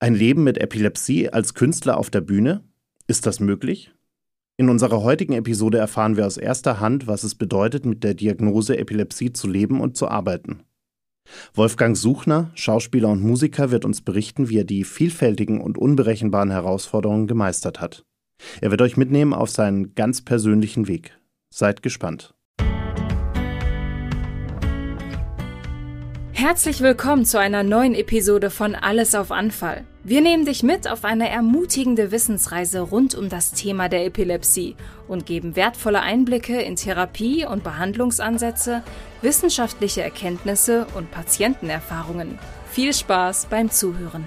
Ein Leben mit Epilepsie als Künstler auf der Bühne? Ist das möglich? In unserer heutigen Episode erfahren wir aus erster Hand, was es bedeutet, mit der Diagnose Epilepsie zu leben und zu arbeiten. Wolfgang Suchner, Schauspieler und Musiker, wird uns berichten, wie er die vielfältigen und unberechenbaren Herausforderungen gemeistert hat. Er wird euch mitnehmen auf seinen ganz persönlichen Weg. Seid gespannt. Herzlich willkommen zu einer neuen Episode von Alles auf Anfall. Wir nehmen dich mit auf eine ermutigende Wissensreise rund um das Thema der Epilepsie und geben wertvolle Einblicke in Therapie- und Behandlungsansätze, wissenschaftliche Erkenntnisse und Patientenerfahrungen. Viel Spaß beim Zuhören.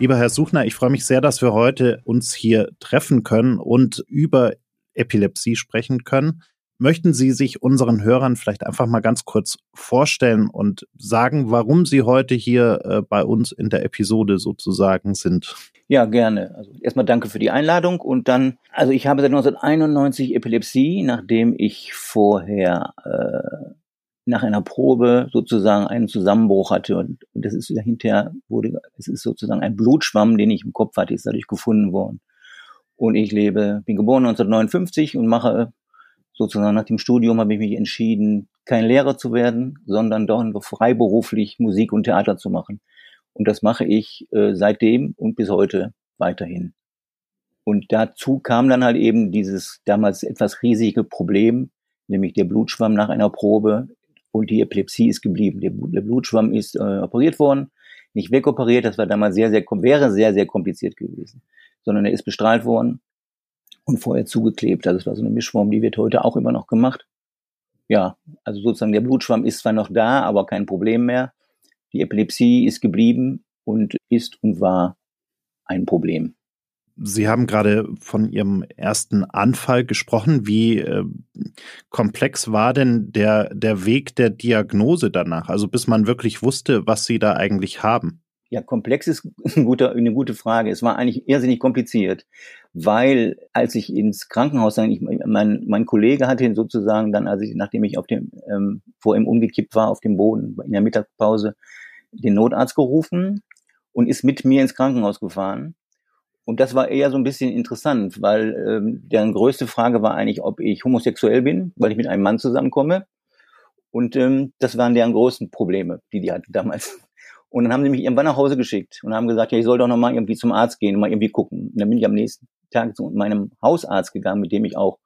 Lieber Herr Suchner, ich freue mich sehr, dass wir heute uns hier treffen können und über Epilepsie sprechen können. Möchten Sie sich unseren Hörern vielleicht einfach mal ganz kurz vorstellen und sagen, warum Sie heute hier äh, bei uns in der Episode sozusagen sind? Ja, gerne. Also erstmal danke für die Einladung und dann, also ich habe seit 1991 Epilepsie, nachdem ich vorher äh, nach einer Probe sozusagen einen Zusammenbruch hatte und, das ist hinterher wurde, es ist sozusagen ein Blutschwamm, den ich im Kopf hatte, ist dadurch gefunden worden. Und ich lebe, bin geboren 1959 und mache sozusagen nach dem Studium habe ich mich entschieden, kein Lehrer zu werden, sondern doch freiberuflich Musik und Theater zu machen. Und das mache ich äh, seitdem und bis heute weiterhin. Und dazu kam dann halt eben dieses damals etwas riesige Problem, nämlich der Blutschwamm nach einer Probe und die Epilepsie ist geblieben. Der, der Blutschwamm ist äh, operiert worden, nicht wegoperiert, das war damals sehr, sehr, wäre sehr, sehr kompliziert gewesen, sondern er ist bestrahlt worden und vorher zugeklebt. Also es war so eine Mischform, die wird heute auch immer noch gemacht. Ja, also sozusagen der Blutschwamm ist zwar noch da, aber kein Problem mehr. Die Epilepsie ist geblieben und ist und war ein Problem. Sie haben gerade von Ihrem ersten Anfall gesprochen. Wie äh, komplex war denn der, der Weg der Diagnose danach? Also bis man wirklich wusste, was Sie da eigentlich haben? Ja, komplex ist ein guter, eine gute Frage. Es war eigentlich irrsinnig kompliziert, weil als ich ins Krankenhaus sang, ich, mein, mein Kollege hatte ihn sozusagen dann, als ich, nachdem ich auf dem, ähm, vor ihm umgekippt war auf dem Boden in der Mittagspause, den Notarzt gerufen und ist mit mir ins Krankenhaus gefahren. Und das war eher so ein bisschen interessant, weil ähm, deren größte Frage war eigentlich, ob ich homosexuell bin, weil ich mit einem Mann zusammenkomme. Und ähm, das waren deren größten Probleme, die die hatten damals. Und dann haben sie mich irgendwann nach Hause geschickt und haben gesagt, ja, ich soll doch noch mal irgendwie zum Arzt gehen und mal irgendwie gucken. Und dann bin ich am nächsten Tag zu meinem Hausarzt gegangen, mit dem ich auch,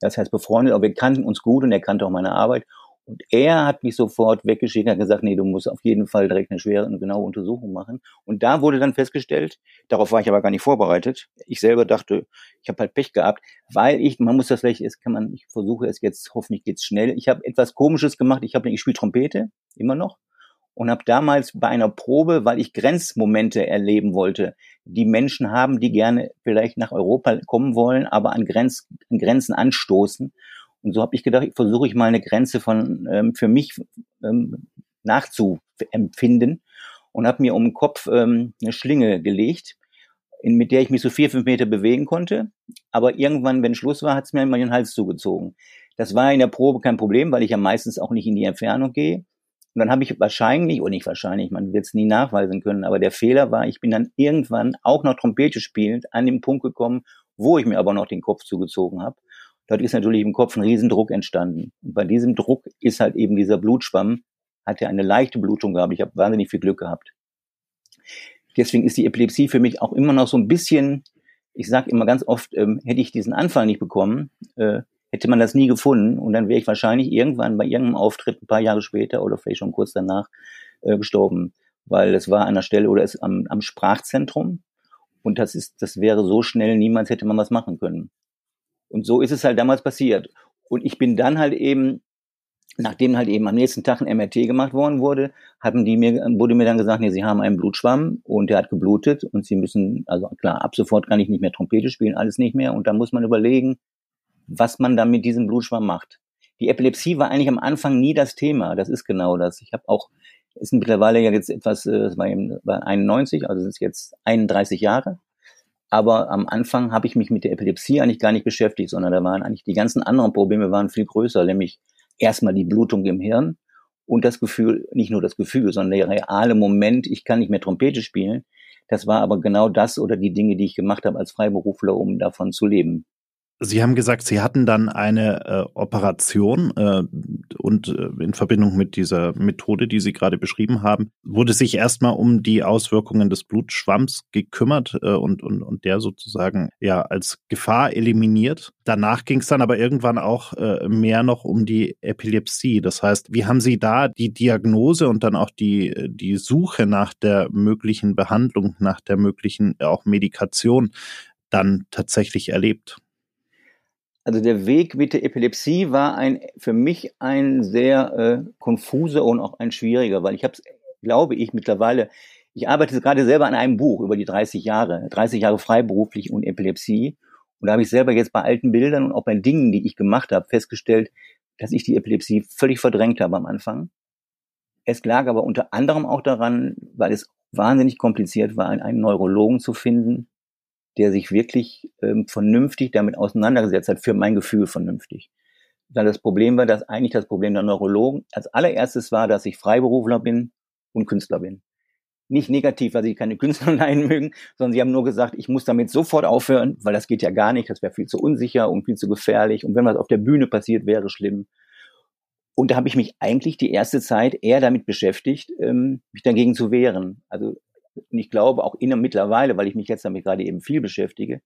das heißt befreundet, aber wir kannten uns gut und er kannte auch meine Arbeit. Und er hat mich sofort weggeschickt, hat gesagt, nee, du musst auf jeden Fall direkt eine schwere und genaue Untersuchung machen. Und da wurde dann festgestellt, darauf war ich aber gar nicht vorbereitet. Ich selber dachte, ich habe halt Pech gehabt, weil ich, man muss das vielleicht, jetzt kann man, ich versuche es jetzt, hoffentlich geht's schnell. Ich habe etwas Komisches gemacht. Ich habe, ich spiele Trompete immer noch und habe damals bei einer Probe, weil ich Grenzmomente erleben wollte, die Menschen haben, die gerne vielleicht nach Europa kommen wollen, aber an, Grenz, an Grenzen anstoßen. Und so habe ich gedacht, versuche ich mal eine Grenze von ähm, für mich ähm, nachzuempfinden und habe mir um den Kopf ähm, eine Schlinge gelegt, in, mit der ich mich so vier, fünf Meter bewegen konnte. Aber irgendwann, wenn Schluss war, hat es mir immer den Hals zugezogen. Das war in der Probe kein Problem, weil ich ja meistens auch nicht in die Entfernung gehe. Und dann habe ich wahrscheinlich, oder nicht wahrscheinlich, man wird es nie nachweisen können, aber der Fehler war, ich bin dann irgendwann auch noch Trompete spielend an den Punkt gekommen, wo ich mir aber noch den Kopf zugezogen habe. Dort ist natürlich im Kopf ein Riesendruck entstanden. Und bei diesem Druck ist halt eben dieser Blutschwamm, hat ja eine leichte Blutung gehabt. Ich habe wahnsinnig viel Glück gehabt. Deswegen ist die Epilepsie für mich auch immer noch so ein bisschen, ich sage immer ganz oft, ähm, hätte ich diesen Anfall nicht bekommen, äh, hätte man das nie gefunden und dann wäre ich wahrscheinlich irgendwann bei irgendeinem Auftritt ein paar Jahre später oder vielleicht schon kurz danach äh, gestorben, weil es war an der Stelle oder es am, am Sprachzentrum und das ist, das wäre so schnell, niemals hätte man was machen können. Und so ist es halt damals passiert. Und ich bin dann halt eben, nachdem halt eben am nächsten Tag ein MRT gemacht worden wurde, hatten die mir, wurde mir dann gesagt, nee, sie haben einen Blutschwamm und der hat geblutet und sie müssen, also klar, ab sofort kann ich nicht mehr Trompete spielen, alles nicht mehr. Und dann muss man überlegen, was man da mit diesem Blutschwamm macht. Die Epilepsie war eigentlich am Anfang nie das Thema. Das ist genau das. Ich habe auch, ist mittlerweile ja jetzt etwas, äh, es war, war 91, also es jetzt 31 Jahre. Aber am Anfang habe ich mich mit der Epilepsie eigentlich gar nicht beschäftigt, sondern da waren eigentlich die ganzen anderen Probleme waren viel größer, nämlich erstmal die Blutung im Hirn und das Gefühl, nicht nur das Gefühl, sondern der reale Moment, ich kann nicht mehr Trompete spielen. Das war aber genau das oder die Dinge, die ich gemacht habe als Freiberufler, um davon zu leben. Sie haben gesagt, Sie hatten dann eine äh, Operation äh, und äh, in Verbindung mit dieser Methode, die Sie gerade beschrieben haben, wurde sich erstmal um die Auswirkungen des Blutschwamms gekümmert äh, und, und, und der sozusagen ja als Gefahr eliminiert. Danach ging es dann aber irgendwann auch äh, mehr noch um die Epilepsie. Das heißt, wie haben Sie da die Diagnose und dann auch die, die Suche nach der möglichen Behandlung, nach der möglichen auch Medikation dann tatsächlich erlebt? Also der Weg mit der Epilepsie war ein für mich ein sehr äh, konfuser und auch ein schwieriger, weil ich habe, glaube ich, mittlerweile, ich arbeite gerade selber an einem Buch über die 30 Jahre, 30 Jahre freiberuflich und Epilepsie. Und da habe ich selber jetzt bei alten Bildern und auch bei Dingen, die ich gemacht habe, festgestellt, dass ich die Epilepsie völlig verdrängt habe am Anfang. Es lag aber unter anderem auch daran, weil es wahnsinnig kompliziert war, einen Neurologen zu finden, der sich wirklich ähm, vernünftig damit auseinandergesetzt hat, für mein Gefühl vernünftig. Weil das Problem war, dass eigentlich das Problem der Neurologen als allererstes war, dass ich Freiberufler bin und Künstler bin. Nicht negativ, weil sie keine Künstler leiden mögen, sondern sie haben nur gesagt, ich muss damit sofort aufhören, weil das geht ja gar nicht, das wäre viel zu unsicher und viel zu gefährlich und wenn was auf der Bühne passiert, wäre schlimm. Und da habe ich mich eigentlich die erste Zeit eher damit beschäftigt, ähm, mich dagegen zu wehren. Also und ich glaube auch inner mittlerweile, weil ich mich jetzt damit gerade eben viel beschäftige,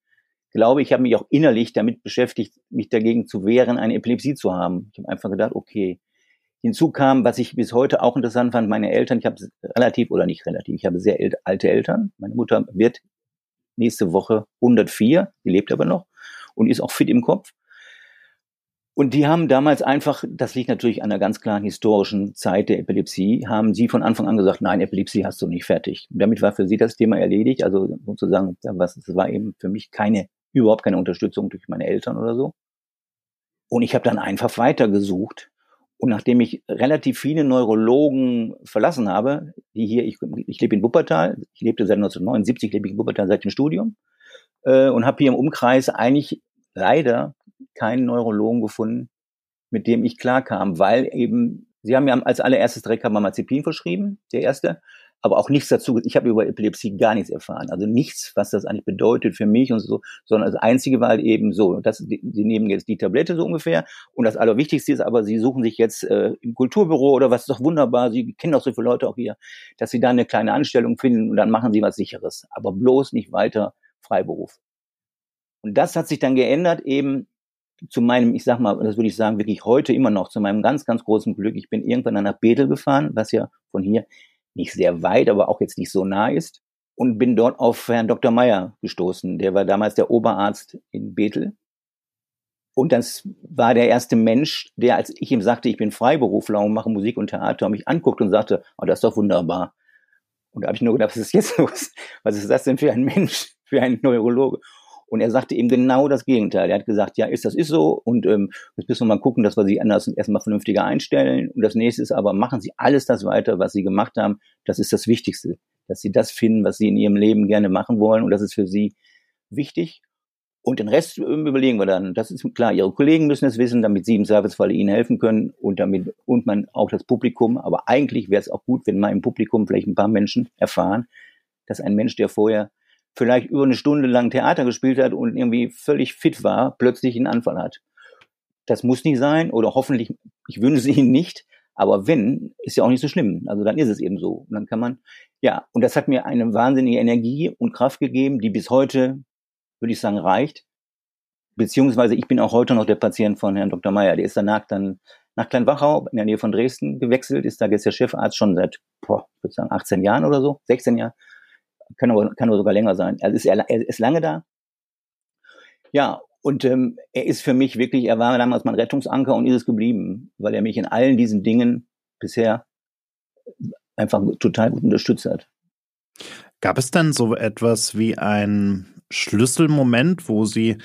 glaube ich, habe mich auch innerlich damit beschäftigt, mich dagegen zu wehren, eine Epilepsie zu haben. Ich habe einfach gedacht, okay. Hinzu kam, was ich bis heute auch interessant fand, meine Eltern, ich habe relativ oder nicht relativ, ich habe sehr alte Eltern. Meine Mutter wird nächste Woche 104, die lebt aber noch und ist auch fit im Kopf. Und die haben damals einfach, das liegt natürlich an einer ganz klaren historischen Zeit der Epilepsie, haben sie von Anfang an gesagt, nein, Epilepsie hast du nicht fertig. Und damit war für sie das Thema erledigt. Also sozusagen, das war eben für mich keine, überhaupt keine Unterstützung durch meine Eltern oder so. Und ich habe dann einfach weitergesucht. Und nachdem ich relativ viele Neurologen verlassen habe, die hier, ich, ich lebe in Wuppertal, ich lebte seit 1979, lebe ich in Wuppertal seit dem Studium äh, und habe hier im Umkreis eigentlich leider keinen Neurologen gefunden, mit dem ich klarkam, weil eben, sie haben mir als allererstes direkt Carbamazepin verschrieben, der erste, aber auch nichts dazu, ich habe über Epilepsie gar nichts erfahren, also nichts, was das eigentlich bedeutet für mich und so, sondern das Einzige war halt eben so, das, sie nehmen jetzt die Tablette so ungefähr und das Allerwichtigste ist aber, sie suchen sich jetzt äh, im Kulturbüro oder was ist doch wunderbar, sie kennen doch so viele Leute auch hier, dass sie da eine kleine Anstellung finden und dann machen sie was Sicheres, aber bloß nicht weiter Freiberuf. Und das hat sich dann geändert eben zu meinem, ich sag mal, das würde ich sagen, wirklich heute immer noch, zu meinem ganz, ganz großen Glück. Ich bin irgendwann nach Bethel gefahren, was ja von hier nicht sehr weit, aber auch jetzt nicht so nah ist. Und bin dort auf Herrn Dr. Meyer gestoßen. Der war damals der Oberarzt in Bethel. Und das war der erste Mensch, der, als ich ihm sagte, ich bin Freiberufler und mache Musik und Theater, mich anguckt und sagte, oh, das ist doch wunderbar. Und da habe ich nur gedacht, was ist jetzt los? Was ist das denn für ein Mensch, für einen Neurologe? Und er sagte eben genau das Gegenteil. Er hat gesagt, ja, ist das ist so und ähm, jetzt müssen wir mal gucken, dass wir sie anders erstmal vernünftiger einstellen. Und das nächste ist aber, machen Sie alles das weiter, was Sie gemacht haben. Das ist das Wichtigste, dass Sie das finden, was Sie in Ihrem Leben gerne machen wollen und das ist für Sie wichtig. Und den Rest ähm, überlegen wir dann. Das ist klar. Ihre Kollegen müssen es wissen, damit Sie im Servicefall Ihnen helfen können und damit, und man auch das Publikum. Aber eigentlich wäre es auch gut, wenn mal im Publikum vielleicht ein paar Menschen erfahren, dass ein Mensch, der vorher vielleicht über eine Stunde lang Theater gespielt hat und irgendwie völlig fit war, plötzlich einen Anfall hat. Das muss nicht sein oder hoffentlich, ich wünsche es Ihnen nicht, aber wenn, ist ja auch nicht so schlimm. Also dann ist es eben so. Und dann kann man, ja, und das hat mir eine wahnsinnige Energie und Kraft gegeben, die bis heute, würde ich sagen, reicht. Beziehungsweise ich bin auch heute noch der Patient von Herrn Dr. Meyer. Der ist danach dann nach Kleinwachau in der Nähe von Dresden gewechselt, ist da jetzt der Chefarzt schon seit, boah, ich würde sagen, 18 Jahren oder so, 16 Jahre kann aber, kann aber sogar länger sein. Also ist er, er ist lange da. Ja, und ähm, er ist für mich wirklich, er war damals mein Rettungsanker und ist es geblieben, weil er mich in allen diesen Dingen bisher einfach total gut unterstützt hat. Gab es denn so etwas wie ein Schlüsselmoment, wo Sie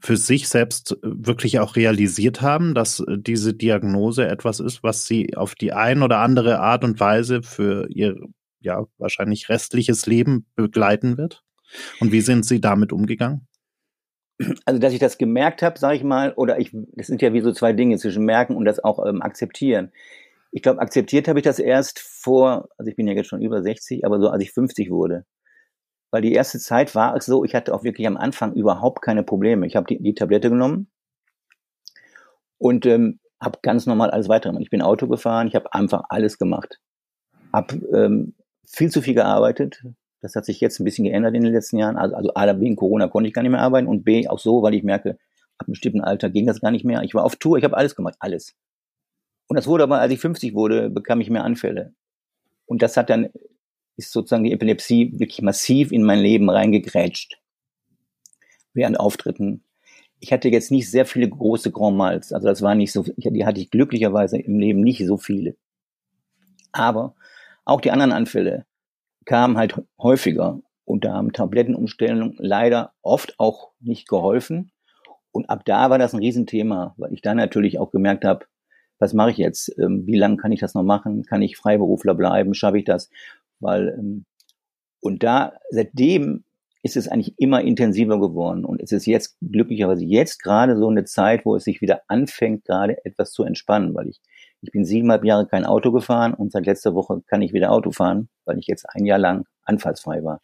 für sich selbst wirklich auch realisiert haben, dass diese Diagnose etwas ist, was Sie auf die ein oder andere Art und Weise für Ihr ja wahrscheinlich restliches Leben begleiten wird? Und wie sind Sie damit umgegangen? Also, dass ich das gemerkt habe, sage ich mal, oder ich, das sind ja wie so zwei Dinge zwischen merken und das auch ähm, akzeptieren. Ich glaube, akzeptiert habe ich das erst vor, also ich bin ja jetzt schon über 60, aber so als ich 50 wurde. Weil die erste Zeit war es so, ich hatte auch wirklich am Anfang überhaupt keine Probleme. Ich habe die, die Tablette genommen und ähm, habe ganz normal alles weitergemacht. Ich bin Auto gefahren, ich habe einfach alles gemacht. Habe ähm, viel zu viel gearbeitet. Das hat sich jetzt ein bisschen geändert in den letzten Jahren. Also, also A, wegen Corona konnte ich gar nicht mehr arbeiten und B, auch so, weil ich merke, ab einem bestimmten Alter ging das gar nicht mehr. Ich war auf Tour, ich habe alles gemacht, alles. Und das wurde aber, als ich 50 wurde, bekam ich mehr Anfälle. Und das hat dann, ist sozusagen die Epilepsie wirklich massiv in mein Leben reingegrätscht. Während Auftritten. Ich hatte jetzt nicht sehr viele große Grand Mals. Also das war nicht so, die hatte ich glücklicherweise im Leben nicht so viele. Aber auch die anderen Anfälle kamen halt häufiger. Und da haben Tablettenumstellungen leider oft auch nicht geholfen. Und ab da war das ein Riesenthema, weil ich dann natürlich auch gemerkt habe, was mache ich jetzt? Ähm, wie lange kann ich das noch machen? Kann ich Freiberufler bleiben? Schaffe ich das? Weil, ähm, und da, seitdem ist es eigentlich immer intensiver geworden. Und es ist jetzt glücklicherweise jetzt gerade so eine Zeit, wo es sich wieder anfängt, gerade etwas zu entspannen, weil ich, ich bin siebeneinhalb Jahre kein Auto gefahren und seit letzter Woche kann ich wieder Auto fahren, weil ich jetzt ein Jahr lang anfallsfrei war.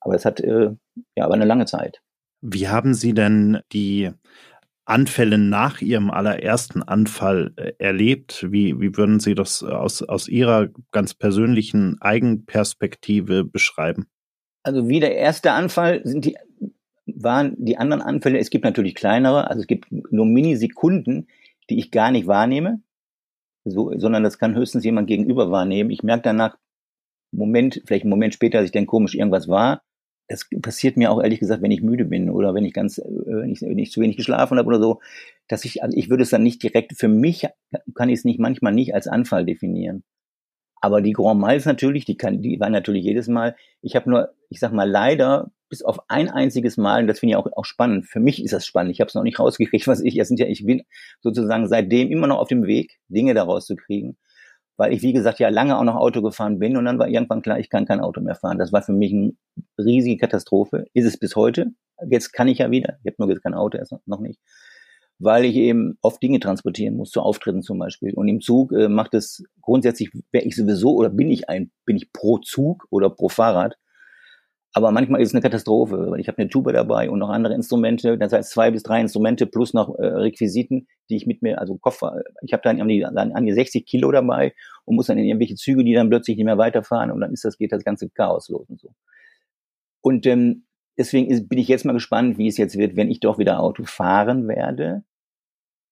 Aber das hat, äh, ja, aber eine lange Zeit. Wie haben Sie denn die Anfälle nach Ihrem allerersten Anfall äh, erlebt? Wie, wie würden Sie das aus, aus Ihrer ganz persönlichen Eigenperspektive beschreiben? Also wie der erste Anfall sind die, waren die anderen Anfälle, es gibt natürlich kleinere, also es gibt nur Minisekunden, die ich gar nicht wahrnehme, so, sondern das kann höchstens jemand gegenüber wahrnehmen. Ich merke danach, Moment, vielleicht einen Moment später, dass ich dann komisch irgendwas war, das passiert mir auch ehrlich gesagt, wenn ich müde bin oder wenn ich ganz, äh, wenn ich, wenn ich zu wenig geschlafen habe oder so, dass ich, also ich würde es dann nicht direkt, für mich kann ich es nicht manchmal nicht als Anfall definieren. Aber die Grand Miles natürlich, die kann, die waren natürlich jedes Mal. Ich habe nur, ich sag mal, leider bis auf ein einziges Mal, und das finde ich auch, auch spannend. Für mich ist das spannend. Ich habe es noch nicht rausgekriegt, was ich, jetzt sind ja, ich bin sozusagen seitdem immer noch auf dem Weg, Dinge daraus zu kriegen weil ich, wie gesagt, ja lange auch noch Auto gefahren bin und dann war irgendwann klar, ich kann kein Auto mehr fahren. Das war für mich eine riesige Katastrophe. Ist es bis heute. Jetzt kann ich ja wieder. Ich habe nur jetzt kein Auto, erst noch nicht. Weil ich eben oft Dinge transportieren muss, zu Auftritten zum Beispiel. Und im Zug äh, macht es grundsätzlich, wäre ich sowieso oder bin ich ein, bin ich pro Zug oder pro Fahrrad, aber manchmal ist es eine Katastrophe, weil ich habe eine Tuba dabei und noch andere Instrumente, das heißt zwei bis drei Instrumente plus noch äh, Requisiten, die ich mit mir, also Koffer, ich habe dann an die, an die 60 Kilo dabei und muss dann in irgendwelche Züge, die dann plötzlich nicht mehr weiterfahren und dann ist das, geht das ganze Chaos los und so. Und ähm, deswegen ist, bin ich jetzt mal gespannt, wie es jetzt wird, wenn ich doch wieder Auto fahren werde.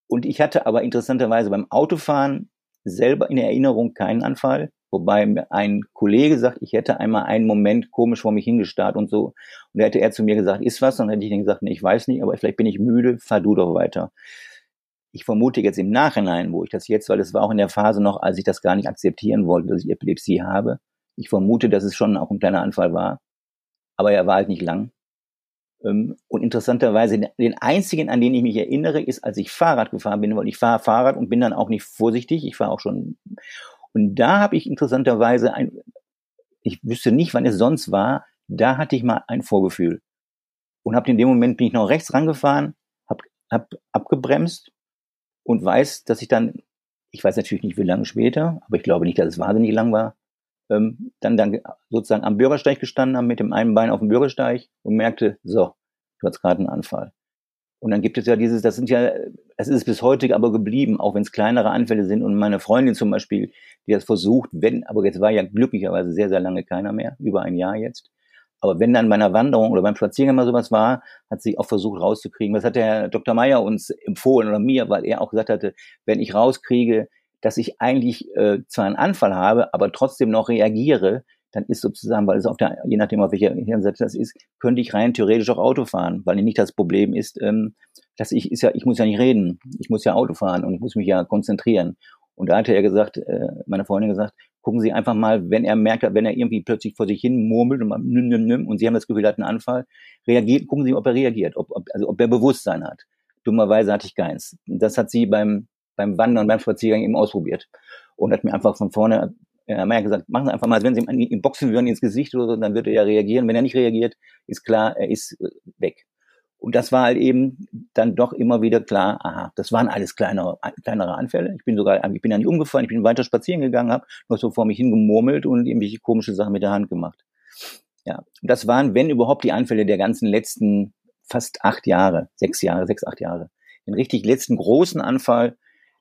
Und ich hatte aber interessanterweise beim Autofahren selber in Erinnerung keinen Anfall. Wobei ein Kollege sagt, ich hätte einmal einen Moment komisch vor mich hingestarrt und so. Und da hätte er zu mir gesagt, ist was? Und dann hätte ich dann gesagt, nee, ich weiß nicht, aber vielleicht bin ich müde, fahr du doch weiter. Ich vermute jetzt im Nachhinein, wo ich das jetzt, weil es war auch in der Phase noch, als ich das gar nicht akzeptieren wollte, dass ich Epilepsie habe. Ich vermute, dass es schon auch ein kleiner Anfall war. Aber er war halt nicht lang. Ähm, und interessanterweise, den einzigen, an den ich mich erinnere, ist, als ich Fahrrad gefahren bin, weil ich fahre Fahrrad und bin dann auch nicht vorsichtig. Ich fahre auch schon und da habe ich interessanterweise ein, ich wüsste nicht, wann es sonst war, da hatte ich mal ein Vorgefühl. Und habe in dem Moment bin ich noch rechts rangefahren, habe hab abgebremst und weiß, dass ich dann, ich weiß natürlich nicht, wie lange später, aber ich glaube nicht, dass es wahnsinnig lang war, ähm, dann, dann sozusagen am Bürgersteig gestanden habe mit dem einen Bein auf dem Bürgersteig und merkte, so, du hast gerade einen Anfall. Und dann gibt es ja dieses, das sind ja, es ist bis heute aber geblieben, auch wenn es kleinere Anfälle sind. Und meine Freundin zum Beispiel, die das versucht, wenn, aber jetzt war ja glücklicherweise sehr, sehr lange keiner mehr, über ein Jahr jetzt. Aber wenn dann bei einer Wanderung oder beim Spaziergang mal sowas war, hat sie auch versucht rauszukriegen. Das hat der Herr Dr. Meyer uns empfohlen oder mir, weil er auch gesagt hatte, wenn ich rauskriege, dass ich eigentlich äh, zwar einen Anfall habe, aber trotzdem noch reagiere, dann ist sozusagen, weil es auf der, je nachdem auf welcher Hirnseite das ist, könnte ich rein theoretisch auch Auto fahren, weil nicht das Problem ist, ähm, dass ich ist ja, ich muss ja nicht reden, ich muss ja Auto fahren und ich muss mich ja konzentrieren. Und da hatte er gesagt, äh, meine Freundin gesagt, gucken Sie einfach mal, wenn er merkt, wenn er irgendwie plötzlich vor sich hin murmelt und, nüm, nüm, nüm, und Sie haben das Gefühl, er hat einen Anfall, reagiert, gucken Sie, ob er reagiert, ob, ob, also ob er Bewusstsein hat. Dummerweise hatte ich keins. Das hat sie beim, beim Wandern, beim Spaziergang eben ausprobiert und hat mir einfach von vorne er hat ja gesagt, machen Sie einfach mal, wenn Sie ihm boxen würden ins Gesicht oder so, dann wird er ja reagieren. Wenn er nicht reagiert, ist klar, er ist äh, weg. Und das war halt eben dann doch immer wieder klar, aha, das waren alles kleinere, kleinere Anfälle. Ich bin sogar, ich bin ja nicht umgefallen, ich bin weiter spazieren gegangen, habe noch so vor mich hingemurmelt und irgendwelche komische Sachen mit der Hand gemacht. Ja, und das waren, wenn überhaupt, die Anfälle der ganzen letzten fast acht Jahre, sechs Jahre, sechs, acht Jahre. Den richtig letzten großen Anfall,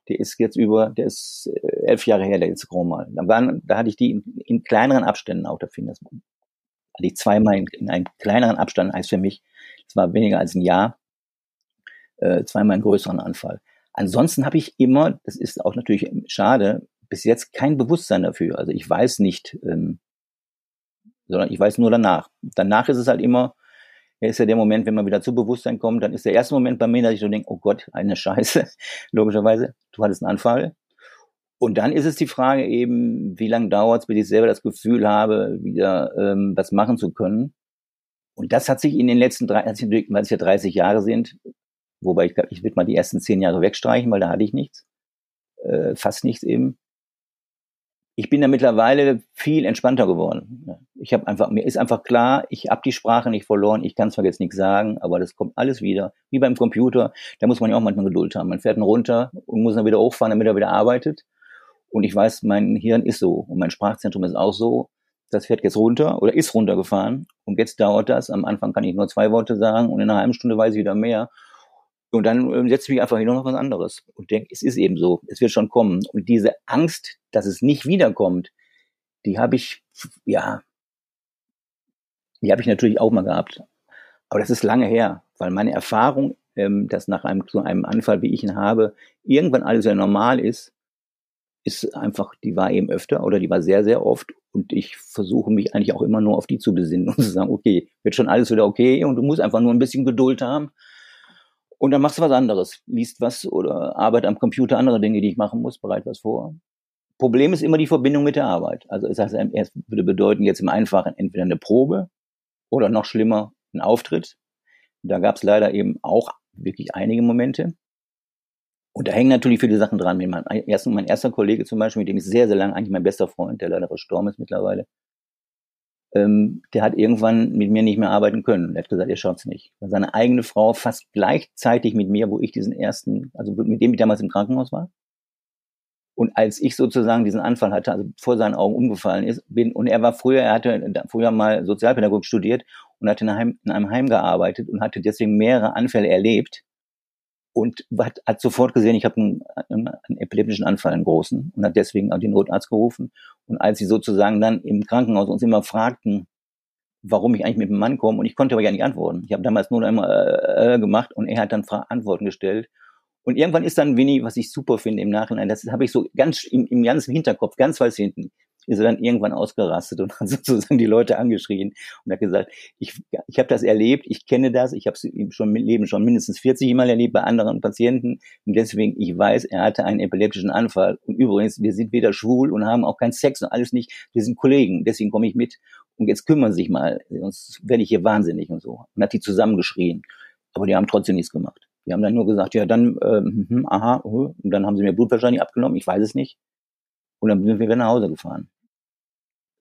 der ist jetzt über, der ist äh, elf Jahre her, der letzte Mal. Da, waren, da hatte ich die in, in kleineren Abständen auch, da fing das, hatte ich zweimal in, in einem kleineren Abstand als für mich es war weniger als ein Jahr, äh, zweimal einen größeren Anfall. Ansonsten habe ich immer, das ist auch natürlich schade, bis jetzt kein Bewusstsein dafür. Also ich weiß nicht, ähm, sondern ich weiß nur danach. Danach ist es halt immer, ist ja der Moment, wenn man wieder zu Bewusstsein kommt, dann ist der erste Moment bei mir, dass ich so denke, oh Gott, eine Scheiße, logischerweise, du hattest einen Anfall. Und dann ist es die Frage eben, wie lange dauert es, bis ich selber das Gefühl habe, wieder ähm, was machen zu können. Und das hat sich in den letzten drei, weil es ja 30 Jahre sind, wobei ich glaube, ich würde mal die ersten zehn Jahre wegstreichen, weil da hatte ich nichts, äh, fast nichts eben. Ich bin da mittlerweile viel entspannter geworden. Ich habe einfach, mir ist einfach klar, ich habe die Sprache nicht verloren, ich kann zwar jetzt nichts sagen, aber das kommt alles wieder. Wie beim Computer, da muss man ja auch manchmal Geduld haben. Man fährt ihn runter und muss dann wieder hochfahren, damit er wieder arbeitet. Und ich weiß, mein Hirn ist so und mein Sprachzentrum ist auch so das fährt jetzt runter oder ist runtergefahren und jetzt dauert das. Am Anfang kann ich nur zwei Worte sagen und in einer halben Stunde weiß ich wieder mehr. Und dann ähm, setze ich mich einfach hin und noch was anderes und denke, es ist eben so, es wird schon kommen. Und diese Angst, dass es nicht wiederkommt, die habe ich, ja, die habe ich natürlich auch mal gehabt. Aber das ist lange her, weil meine Erfahrung, ähm, dass nach einem, so einem Anfall, wie ich ihn habe, irgendwann alles wieder normal ist, ist einfach, die war eben öfter oder die war sehr, sehr oft und ich versuche mich eigentlich auch immer nur auf die zu besinnen und zu sagen, okay, wird schon alles wieder okay und du musst einfach nur ein bisschen Geduld haben. Und dann machst du was anderes, liest was oder arbeit am Computer, andere Dinge, die ich machen muss, bereit was vor. Problem ist immer die Verbindung mit der Arbeit. Also es heißt, es würde bedeuten jetzt im Einfachen entweder eine Probe oder noch schlimmer ein Auftritt. Da gab es leider eben auch wirklich einige Momente. Und da hängen natürlich viele Sachen dran. Mein, erst, mein erster Kollege zum Beispiel, mit dem ich sehr, sehr lange, eigentlich mein bester Freund, der leider verstorben ist mittlerweile, ähm, der hat irgendwann mit mir nicht mehr arbeiten können. Der hat gesagt, er schaut's nicht. Weil seine eigene Frau fast gleichzeitig mit mir, wo ich diesen ersten, also mit dem ich damals im Krankenhaus war. Und als ich sozusagen diesen Anfall hatte, also vor seinen Augen umgefallen ist, bin, und er war früher, er hatte früher mal Sozialpädagogik studiert und hatte in einem Heim gearbeitet und hatte deswegen mehrere Anfälle erlebt und hat, hat sofort gesehen, ich habe einen, einen, einen epileptischen Anfall, einen großen, und hat deswegen auch den Notarzt gerufen. Und als sie sozusagen dann im Krankenhaus uns immer fragten, warum ich eigentlich mit dem Mann komme, und ich konnte aber ja nicht antworten. Ich habe damals nur einmal äh, äh, gemacht und er hat dann Antworten gestellt. Und irgendwann ist dann Winnie, was ich super finde im Nachhinein, das habe ich so ganz im, im ganzen Hinterkopf, ganz weit hinten ist er dann irgendwann ausgerastet und hat sozusagen die Leute angeschrien und hat gesagt, ich, ich habe das erlebt, ich kenne das, ich habe es im schon Leben schon mindestens 40 Mal erlebt bei anderen Patienten und deswegen, ich weiß, er hatte einen epileptischen Anfall und übrigens, wir sind weder schwul und haben auch keinen Sex und alles nicht, wir sind Kollegen, deswegen komme ich mit und jetzt kümmern Sie sich mal, sonst werde ich hier wahnsinnig und so. Und hat die zusammengeschrien, aber die haben trotzdem nichts gemacht. Die haben dann nur gesagt, ja, dann, ähm, hm, aha, uh, und dann haben sie mir Blut wahrscheinlich abgenommen, ich weiß es nicht. Und dann sind wir wieder nach Hause gefahren.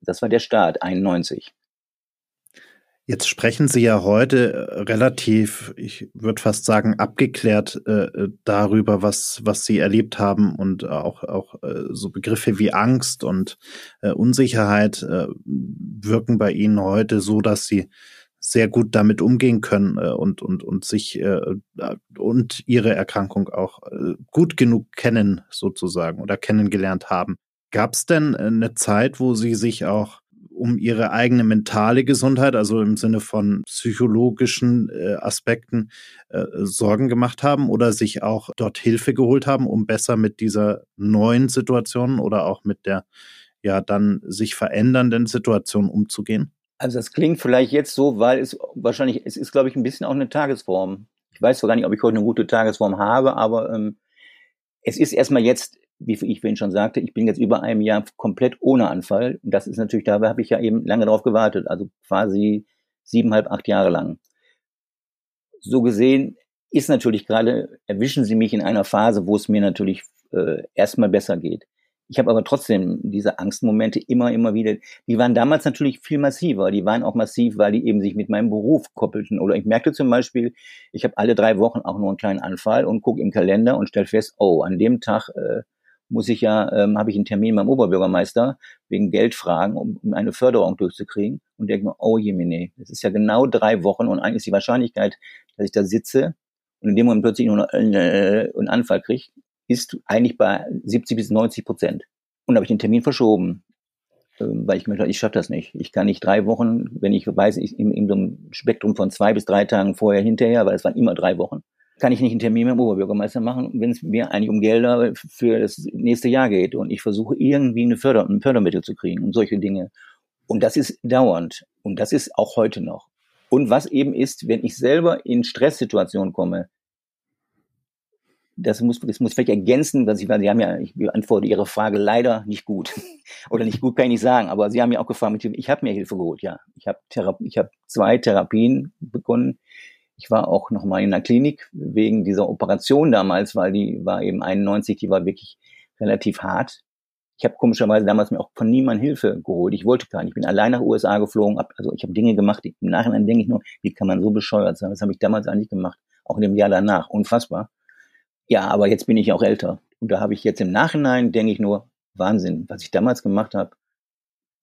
Das war der Start, 91. Jetzt sprechen Sie ja heute äh, relativ, ich würde fast sagen, abgeklärt äh, äh, darüber, was, was Sie erlebt haben und auch, auch äh, so Begriffe wie Angst und äh, Unsicherheit äh, wirken bei Ihnen heute so, dass Sie sehr gut damit umgehen können und, und, und sich und Ihre Erkrankung auch gut genug kennen sozusagen oder kennengelernt haben. Gab es denn äh, eine Zeit, wo Sie sich auch um Ihre eigene mentale Gesundheit, also im Sinne von psychologischen äh, Aspekten, äh, Sorgen gemacht haben oder sich auch dort Hilfe geholt haben, um besser mit dieser neuen Situation oder auch mit der ja dann sich verändernden Situation umzugehen? Also das klingt vielleicht jetzt so, weil es wahrscheinlich, es ist, glaube ich, ein bisschen auch eine Tagesform. Ich weiß zwar gar nicht, ob ich heute eine gute Tagesform habe, aber ähm, es ist erstmal jetzt wie ich vorhin schon sagte, ich bin jetzt über einem Jahr komplett ohne Anfall. Und das ist natürlich, dabei habe ich ja eben lange darauf gewartet, also quasi siebeneinhalb, acht Jahre lang. So gesehen ist natürlich gerade, erwischen Sie mich in einer Phase, wo es mir natürlich äh, erstmal besser geht. Ich habe aber trotzdem diese Angstmomente immer, immer wieder. Die waren damals natürlich viel massiver. Die waren auch massiv, weil die eben sich mit meinem Beruf koppelten. Oder ich merkte zum Beispiel, ich habe alle drei Wochen auch nur einen kleinen Anfall und gucke im Kalender und stelle fest, oh, an dem Tag äh, muss ich ja, ähm, habe ich einen Termin beim Oberbürgermeister wegen Geldfragen, um, um eine Förderung durchzukriegen. Und denke mir, oh je, das ist ja genau drei Wochen und eigentlich ist die Wahrscheinlichkeit, dass ich da sitze und in dem Moment plötzlich nur äh, einen Anfall kriege, ist eigentlich bei 70 bis 90 Prozent. Und habe ich den Termin verschoben, ähm, weil ich gemerkt habe, ich schaffe das nicht. Ich kann nicht drei Wochen, wenn ich weiß, ich in, in so einem Spektrum von zwei bis drei Tagen vorher, hinterher, weil es waren immer drei Wochen, kann ich nicht einen Termin mit dem Oberbürgermeister machen, wenn es mir eigentlich um Gelder für das nächste Jahr geht und ich versuche irgendwie eine Förder ein Fördermittel zu kriegen und solche Dinge. Und das ist dauernd und das ist auch heute noch. Und was eben ist, wenn ich selber in Stresssituationen komme, das muss, das muss vielleicht ergänzen, was ich, weil Sie haben ja, ich beantworte Ihre Frage leider nicht gut. Oder nicht gut kann ich nicht sagen, aber Sie haben ja auch gefragt, ich habe mir Hilfe geholt, ja. Ich habe Thera ich habe zwei Therapien begonnen. Ich war auch noch mal in der Klinik wegen dieser Operation damals, weil die war eben 91, die war wirklich relativ hart. Ich habe komischerweise damals mir auch von niemandem Hilfe geholt. Ich wollte gar nicht. Ich bin allein nach USA geflogen. Also ich habe Dinge gemacht. Im Nachhinein denke ich nur, wie kann man so bescheuert sein? Das habe ich damals eigentlich gemacht. Auch in dem Jahr danach. Unfassbar. Ja, aber jetzt bin ich auch älter. Und da habe ich jetzt im Nachhinein, denke ich nur, Wahnsinn, was ich damals gemacht habe.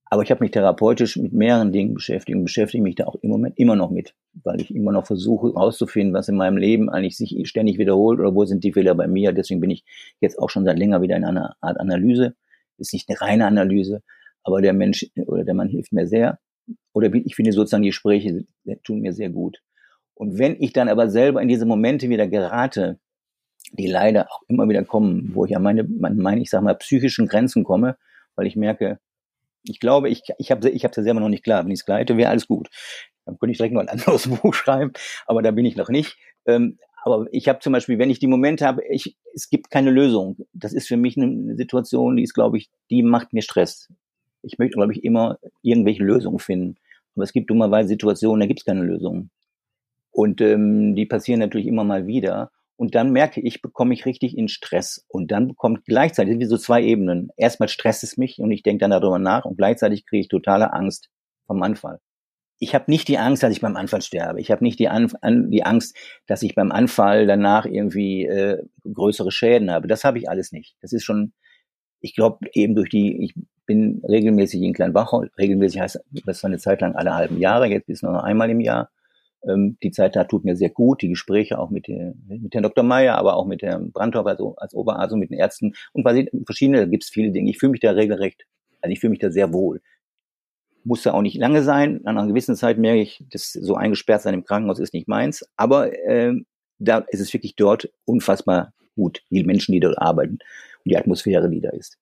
Aber ich habe mich therapeutisch mit mehreren Dingen beschäftigt und beschäftige mich da auch im Moment immer noch mit, weil ich immer noch versuche herauszufinden, was in meinem Leben eigentlich sich ständig wiederholt oder wo sind die Fehler bei mir. Deswegen bin ich jetzt auch schon seit länger wieder in einer Art Analyse. Ist nicht eine reine Analyse, aber der Mensch oder der Mann hilft mir sehr. Oder ich finde sozusagen die Gespräche tun mir sehr gut. Und wenn ich dann aber selber in diese Momente wieder gerate, die leider auch immer wieder kommen, wo ich an meine, meine, ich sag mal, psychischen Grenzen komme, weil ich merke, ich glaube, ich, ich habe ich es ja selber noch nicht klar. Wenn ich es klar hätte, wäre alles gut. Dann könnte ich direkt noch ein anderes Buch schreiben, aber da bin ich noch nicht. Ähm, aber ich habe zum Beispiel, wenn ich die Momente habe, ich, es gibt keine Lösung. Das ist für mich eine Situation, die ist, glaube ich, die macht mir Stress. Ich möchte, glaube ich, immer irgendwelche Lösungen finden. Aber es gibt dummerweise Situationen, da gibt es keine Lösung. Und ähm, die passieren natürlich immer mal wieder. Und dann merke ich, bekomme ich richtig in Stress. Und dann bekommt gleichzeitig wie so zwei Ebenen. Erstmal stresst es mich und ich denke dann darüber nach und gleichzeitig kriege ich totale Angst vom Anfall. Ich habe nicht die Angst, dass ich beim Anfall sterbe. Ich habe nicht die, An die Angst, dass ich beim Anfall danach irgendwie äh, größere Schäden habe. Das habe ich alles nicht. Das ist schon, ich glaube eben durch die, ich bin regelmäßig in Kleinbachau, regelmäßig heißt das war eine Zeit lang alle halben Jahre, jetzt bis nur noch einmal im Jahr ähm, die Zeit da tut mir sehr gut. Die Gespräche auch mit, der, mit Herrn Dr. Meyer, aber auch mit Herrn Brandhoff also als Oberarzt und mit den Ärzten und verschiedene, da gibt es viele Dinge. Ich fühle mich da regelrecht, also ich fühle mich da sehr wohl. Muss da auch nicht lange sein. An einer gewissen Zeit merke ich, dass so eingesperrt sein im Krankenhaus ist nicht meins. Aber äh, da ist es wirklich dort unfassbar gut, die Menschen, die dort arbeiten und die Atmosphäre, die da ist.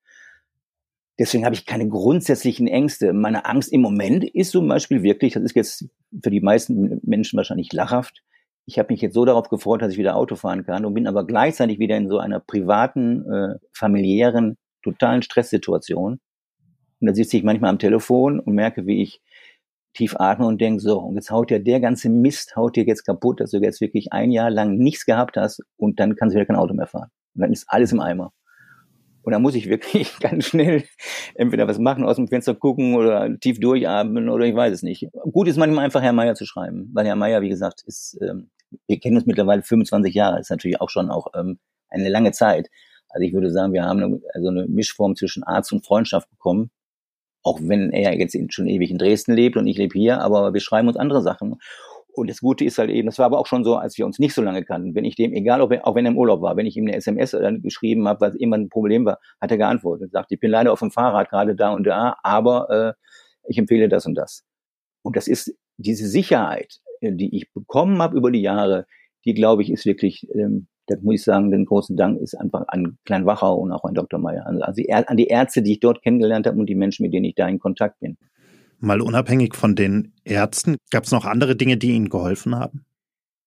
Deswegen habe ich keine grundsätzlichen Ängste. Meine Angst im Moment ist zum Beispiel wirklich, das ist jetzt für die meisten Menschen wahrscheinlich lachhaft. Ich habe mich jetzt so darauf gefreut, dass ich wieder Auto fahren kann und bin aber gleichzeitig wieder in so einer privaten, äh, familiären, totalen Stresssituation. Und da sitze ich manchmal am Telefon und merke, wie ich tief atme und denke, so, und jetzt haut ja der ganze Mist, haut dir jetzt kaputt, dass du jetzt wirklich ein Jahr lang nichts gehabt hast und dann kannst du wieder kein Auto mehr fahren. Und dann ist alles im Eimer. Und da muss ich wirklich ganz schnell entweder was machen, aus dem Fenster gucken oder tief durchatmen oder ich weiß es nicht. Gut ist manchmal einfach Herr Meier zu schreiben, weil Herr Meier, wie gesagt, ist, ähm, wir kennen uns mittlerweile 25 Jahre, ist natürlich auch schon auch ähm, eine lange Zeit. Also ich würde sagen, wir haben eine, also eine Mischform zwischen Arzt und Freundschaft bekommen. Auch wenn er jetzt schon ewig in Dresden lebt und ich lebe hier, aber wir schreiben uns andere Sachen. Und das Gute ist halt eben, das war aber auch schon so, als wir uns nicht so lange kannten. Wenn ich dem, egal ob er, auch wenn er im Urlaub war, wenn ich ihm eine SMS geschrieben habe, weil immer ein Problem war, hat er geantwortet. Sagt, ich bin leider auf dem Fahrrad gerade da und da, aber äh, ich empfehle das und das. Und das ist diese Sicherheit, äh, die ich bekommen habe über die Jahre, die glaube ich ist wirklich, ähm, da muss ich sagen, den großen Dank ist einfach an Klein Wachau und auch an Dr. Meyer, also an die Ärzte, die ich dort kennengelernt habe und die Menschen, mit denen ich da in Kontakt bin. Mal unabhängig von den Ärzten, gab es noch andere Dinge, die Ihnen geholfen haben?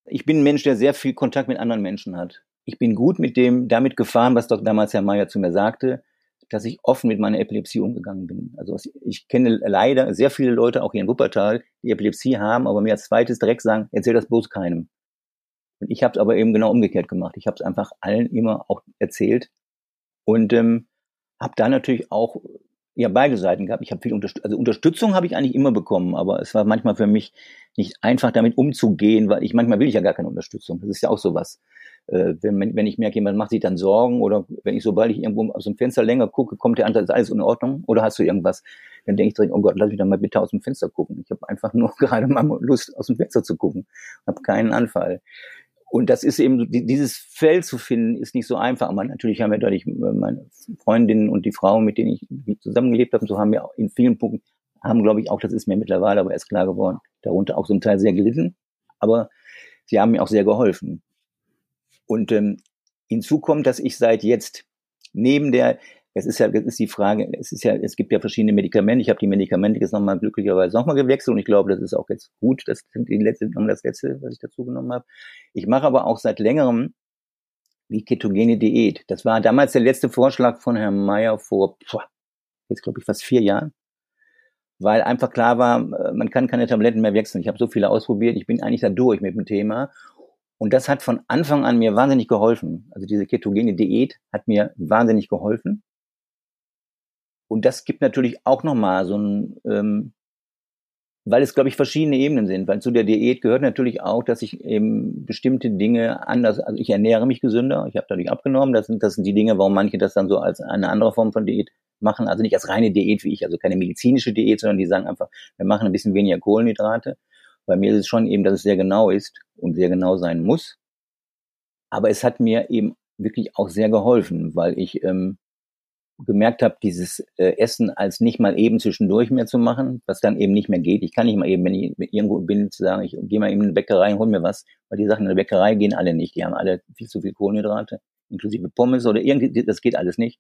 Ich bin ein Mensch, der sehr viel Kontakt mit anderen Menschen hat. Ich bin gut mit dem, damit gefahren, was doch damals Herr Mayer zu mir sagte, dass ich offen mit meiner Epilepsie umgegangen bin. Also ich kenne leider sehr viele Leute, auch hier in Wuppertal, die Epilepsie haben, aber mir als zweites direkt sagen, erzähl das bloß keinem. Und ich habe es aber eben genau umgekehrt gemacht. Ich habe es einfach allen immer auch erzählt. Und ähm, habe da natürlich auch ja beide Seiten gehabt. Ich habe viel Unterstützung, also Unterstützung habe ich eigentlich immer bekommen, aber es war manchmal für mich nicht einfach damit umzugehen, weil ich manchmal will ich ja gar keine Unterstützung. Das ist ja auch sowas. Äh, wenn, wenn ich merke, jemand macht sich dann Sorgen oder wenn ich sobald ich irgendwo aus dem Fenster länger gucke, kommt der andere, ist alles in Ordnung oder hast du irgendwas? Dann denke ich direkt, oh Gott, lass mich doch mal bitte aus dem Fenster gucken. Ich habe einfach nur gerade mal Lust, aus dem Fenster zu gucken. Habe keinen Anfall. Und das ist eben, dieses Feld zu finden, ist nicht so einfach. Aber natürlich haben wir dadurch, äh, meine Freundinnen und die Frauen, mit denen ich zusammengelebt habe, so haben wir in vielen Punkten, haben, glaube ich, auch, das ist mir mittlerweile aber erst klar geworden, darunter auch zum Teil sehr gelitten. Aber sie haben mir auch sehr geholfen. Und ähm, hinzu kommt, dass ich seit jetzt neben der es ist ja, es ist die Frage, es ist ja, es gibt ja verschiedene Medikamente. Ich habe die Medikamente jetzt nochmal glücklicherweise nochmal gewechselt und ich glaube, das ist auch jetzt gut. Das sind die letzte, das letzte, was ich dazu genommen habe. Ich mache aber auch seit längerem die ketogene Diät. Das war damals der letzte Vorschlag von Herrn Mayer vor, jetzt glaube ich fast vier Jahren, weil einfach klar war, äh, man kann keine Tabletten mehr wechseln. Ich habe so viele ausprobiert, ich bin eigentlich da durch mit dem Thema. Und das hat von Anfang an mir wahnsinnig geholfen. Also diese ketogene Diät hat mir wahnsinnig geholfen. Und das gibt natürlich auch nochmal so ein, ähm, weil es, glaube ich, verschiedene Ebenen sind. Weil zu der Diät gehört natürlich auch, dass ich eben bestimmte Dinge anders, also ich ernähre mich gesünder, ich habe dadurch abgenommen. Das sind, das sind die Dinge, warum manche das dann so als eine andere Form von Diät machen. Also nicht als reine Diät wie ich, also keine medizinische Diät, sondern die sagen einfach, wir machen ein bisschen weniger Kohlenhydrate. Bei mir ist es schon eben, dass es sehr genau ist und sehr genau sein muss. Aber es hat mir eben wirklich auch sehr geholfen, weil ich ähm, gemerkt habe, dieses äh, Essen als nicht mal eben zwischendurch mehr zu machen, was dann eben nicht mehr geht. Ich kann nicht mal eben, wenn ich irgendwo bin, zu sagen, ich gehe mal eben in eine Bäckerei und hol mir was, weil die Sachen in der Bäckerei gehen alle nicht. Die haben alle viel zu viel Kohlenhydrate, inklusive Pommes oder irgendwie, das geht alles nicht.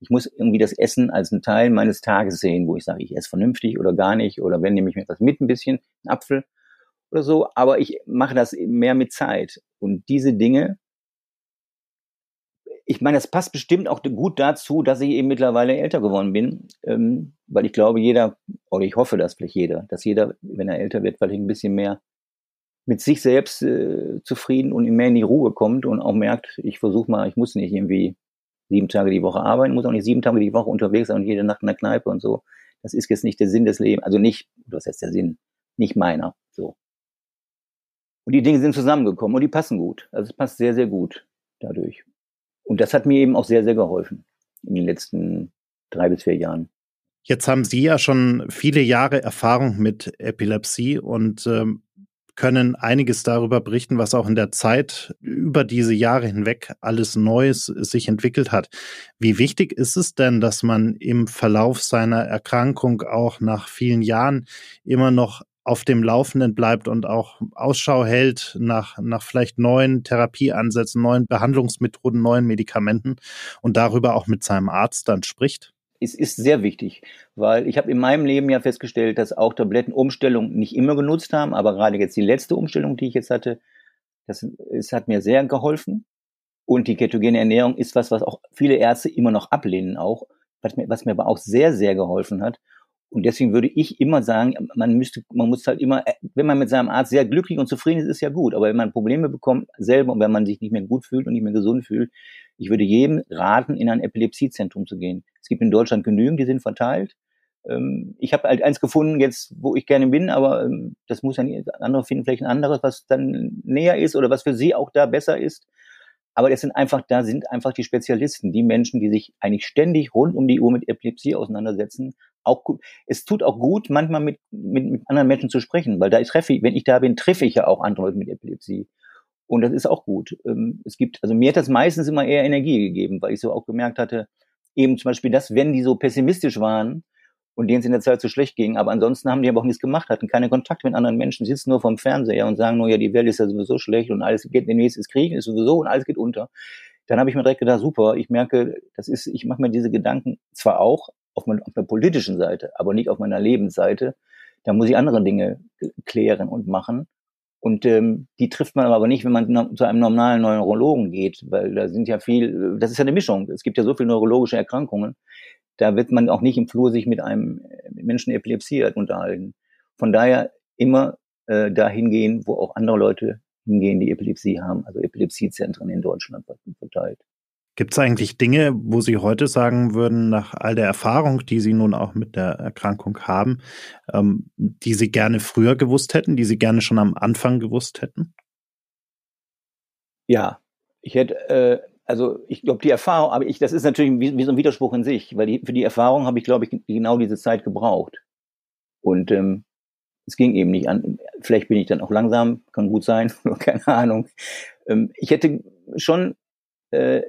Ich muss irgendwie das Essen als einen Teil meines Tages sehen, wo ich sage, ich esse vernünftig oder gar nicht oder wenn nehme ich mir etwas mit, ein bisschen, einen Apfel oder so, aber ich mache das mehr mit Zeit. Und diese Dinge ich meine, das passt bestimmt auch gut dazu, dass ich eben mittlerweile älter geworden bin, ähm, weil ich glaube, jeder, oder ich hoffe, dass vielleicht jeder, dass jeder, wenn er älter wird, vielleicht ein bisschen mehr mit sich selbst äh, zufrieden und mehr in die Ruhe kommt und auch merkt, ich versuche mal, ich muss nicht irgendwie sieben Tage die Woche arbeiten, muss auch nicht sieben Tage die Woche unterwegs sein und jede Nacht in der Kneipe und so. Das ist jetzt nicht der Sinn des Lebens, also nicht, was heißt der Sinn, nicht meiner, so. Und die Dinge sind zusammengekommen und die passen gut. Also es passt sehr, sehr gut dadurch. Und das hat mir eben auch sehr, sehr geholfen in den letzten drei bis vier Jahren. Jetzt haben Sie ja schon viele Jahre Erfahrung mit Epilepsie und ähm, können einiges darüber berichten, was auch in der Zeit über diese Jahre hinweg alles Neues sich entwickelt hat. Wie wichtig ist es denn, dass man im Verlauf seiner Erkrankung auch nach vielen Jahren immer noch auf dem Laufenden bleibt und auch Ausschau hält nach, nach vielleicht neuen Therapieansätzen, neuen Behandlungsmethoden, neuen Medikamenten und darüber auch mit seinem Arzt dann spricht? Es ist sehr wichtig, weil ich habe in meinem Leben ja festgestellt, dass auch Tablettenumstellungen nicht immer genutzt haben, aber gerade jetzt die letzte Umstellung, die ich jetzt hatte, das, es hat mir sehr geholfen. Und die ketogene Ernährung ist was, was auch viele Ärzte immer noch ablehnen auch, was mir, was mir aber auch sehr, sehr geholfen hat. Und deswegen würde ich immer sagen, man müsste, man muss halt immer, äh, wenn man mit seinem Arzt sehr glücklich und zufrieden ist, ist ja gut. Aber wenn man Probleme bekommt selber und wenn man sich nicht mehr gut fühlt und nicht mehr gesund fühlt, ich würde jedem raten, in ein Epilepsiezentrum zu gehen. Es gibt in Deutschland genügend, die sind verteilt. Ähm, ich habe halt eins gefunden jetzt, wo ich gerne bin, aber ähm, das muss ja nicht, andere finden vielleicht ein anderes, was dann näher ist oder was für sie auch da besser ist. Aber das sind einfach, da sind einfach die Spezialisten, die Menschen, die sich eigentlich ständig rund um die Uhr mit Epilepsie auseinandersetzen, auch gut, es tut auch gut, manchmal mit, mit, mit anderen Menschen zu sprechen, weil da treffe ich, wenn ich da bin, treffe ich ja auch andere Leute mit Epilepsie. Und das ist auch gut. Ähm, es gibt, also mir hat das meistens immer eher Energie gegeben, weil ich so auch gemerkt hatte, eben zum Beispiel das, wenn die so pessimistisch waren und denen es in der Zeit so schlecht ging, aber ansonsten haben die aber auch nichts gemacht, hatten keine Kontakt mit anderen Menschen, sitzen nur vom Fernseher und sagen nur, ja, die Welt ist ja sowieso schlecht und alles geht, demnächst ist Krieg, ist sowieso und alles geht unter. Dann habe ich mir direkt gedacht, super, ich merke, das ist, ich mache mir diese Gedanken zwar auch, auf, mein, auf der politischen Seite, aber nicht auf meiner Lebensseite. Da muss ich andere Dinge klären und machen. Und ähm, die trifft man aber nicht, wenn man zu einem normalen Neurologen geht, weil da sind ja viel, das ist ja eine Mischung. Es gibt ja so viele neurologische Erkrankungen. Da wird man auch nicht im Flur sich mit einem Menschen epilepsiert unterhalten. Von daher immer äh, dahin gehen, wo auch andere Leute hingehen, die Epilepsie haben, also Epilepsiezentren in Deutschland verteilt. Gibt es eigentlich Dinge, wo Sie heute sagen würden, nach all der Erfahrung, die Sie nun auch mit der Erkrankung haben, ähm, die Sie gerne früher gewusst hätten, die Sie gerne schon am Anfang gewusst hätten? Ja, ich hätte, äh, also ich glaube, die Erfahrung, aber ich, das ist natürlich wie, wie so ein Widerspruch in sich, weil die, für die Erfahrung habe ich, glaube ich, genau diese Zeit gebraucht. Und ähm, es ging eben nicht an. Vielleicht bin ich dann auch langsam, kann gut sein, keine Ahnung. Ähm, ich hätte schon äh,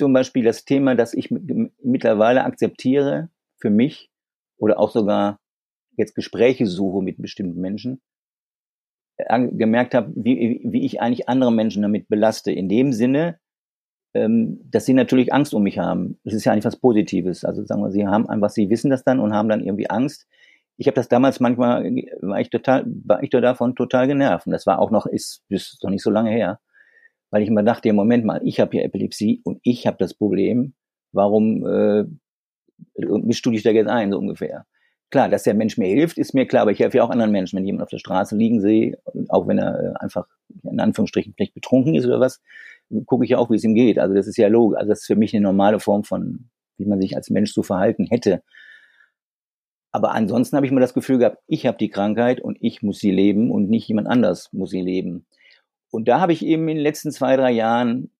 zum Beispiel das Thema, dass ich mittlerweile akzeptiere für mich oder auch sogar jetzt Gespräche suche mit bestimmten Menschen, äh, gemerkt habe, wie, wie ich eigentlich andere Menschen damit belaste. In dem Sinne, ähm, dass sie natürlich Angst um mich haben. Das ist ja eigentlich was Positives. Also sagen wir, sie haben einfach, sie wissen das dann und haben dann irgendwie Angst. Ich habe das damals manchmal, war ich total, war ich davon total genervt. Und das war auch noch, ist, ist noch nicht so lange her weil ich immer dachte, ja, Moment mal, ich habe ja Epilepsie und ich habe das Problem, warum äh, mischst du dich da jetzt ein, so ungefähr. Klar, dass der Mensch mir hilft, ist mir klar, aber ich helfe ja auch anderen Menschen, wenn jemand auf der Straße liegen sehe, auch wenn er äh, einfach in Anführungsstrichen vielleicht betrunken ist oder was, gucke ich ja auch, wie es ihm geht. Also das ist ja logisch. Also das ist für mich eine normale Form von, wie man sich als Mensch zu verhalten hätte. Aber ansonsten habe ich immer das Gefühl gehabt, ich habe die Krankheit und ich muss sie leben und nicht jemand anders muss sie leben. Und da habe ich eben in den letzten zwei, drei Jahren,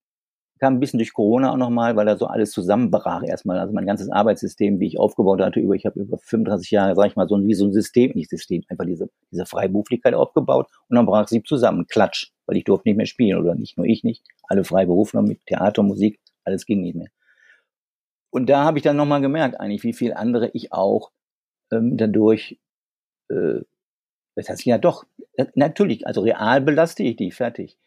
kam ein bisschen durch Corona auch nochmal, weil da so alles zusammenbrach erstmal. Also mein ganzes Arbeitssystem, wie ich aufgebaut hatte, über, ich habe über 35 Jahre, sag ich mal, so ein, wie so ein System, nicht System, einfach diese, diese Freiberuflichkeit aufgebaut und dann brach sie zusammen, klatsch, weil ich durfte nicht mehr spielen oder nicht nur ich nicht, alle Freiberufler mit Theater, Musik, alles ging nicht mehr. Und da habe ich dann nochmal gemerkt, eigentlich, wie viel andere ich auch ähm, dadurch äh, das heißt, ja doch, natürlich, also real belaste ich die, fertig.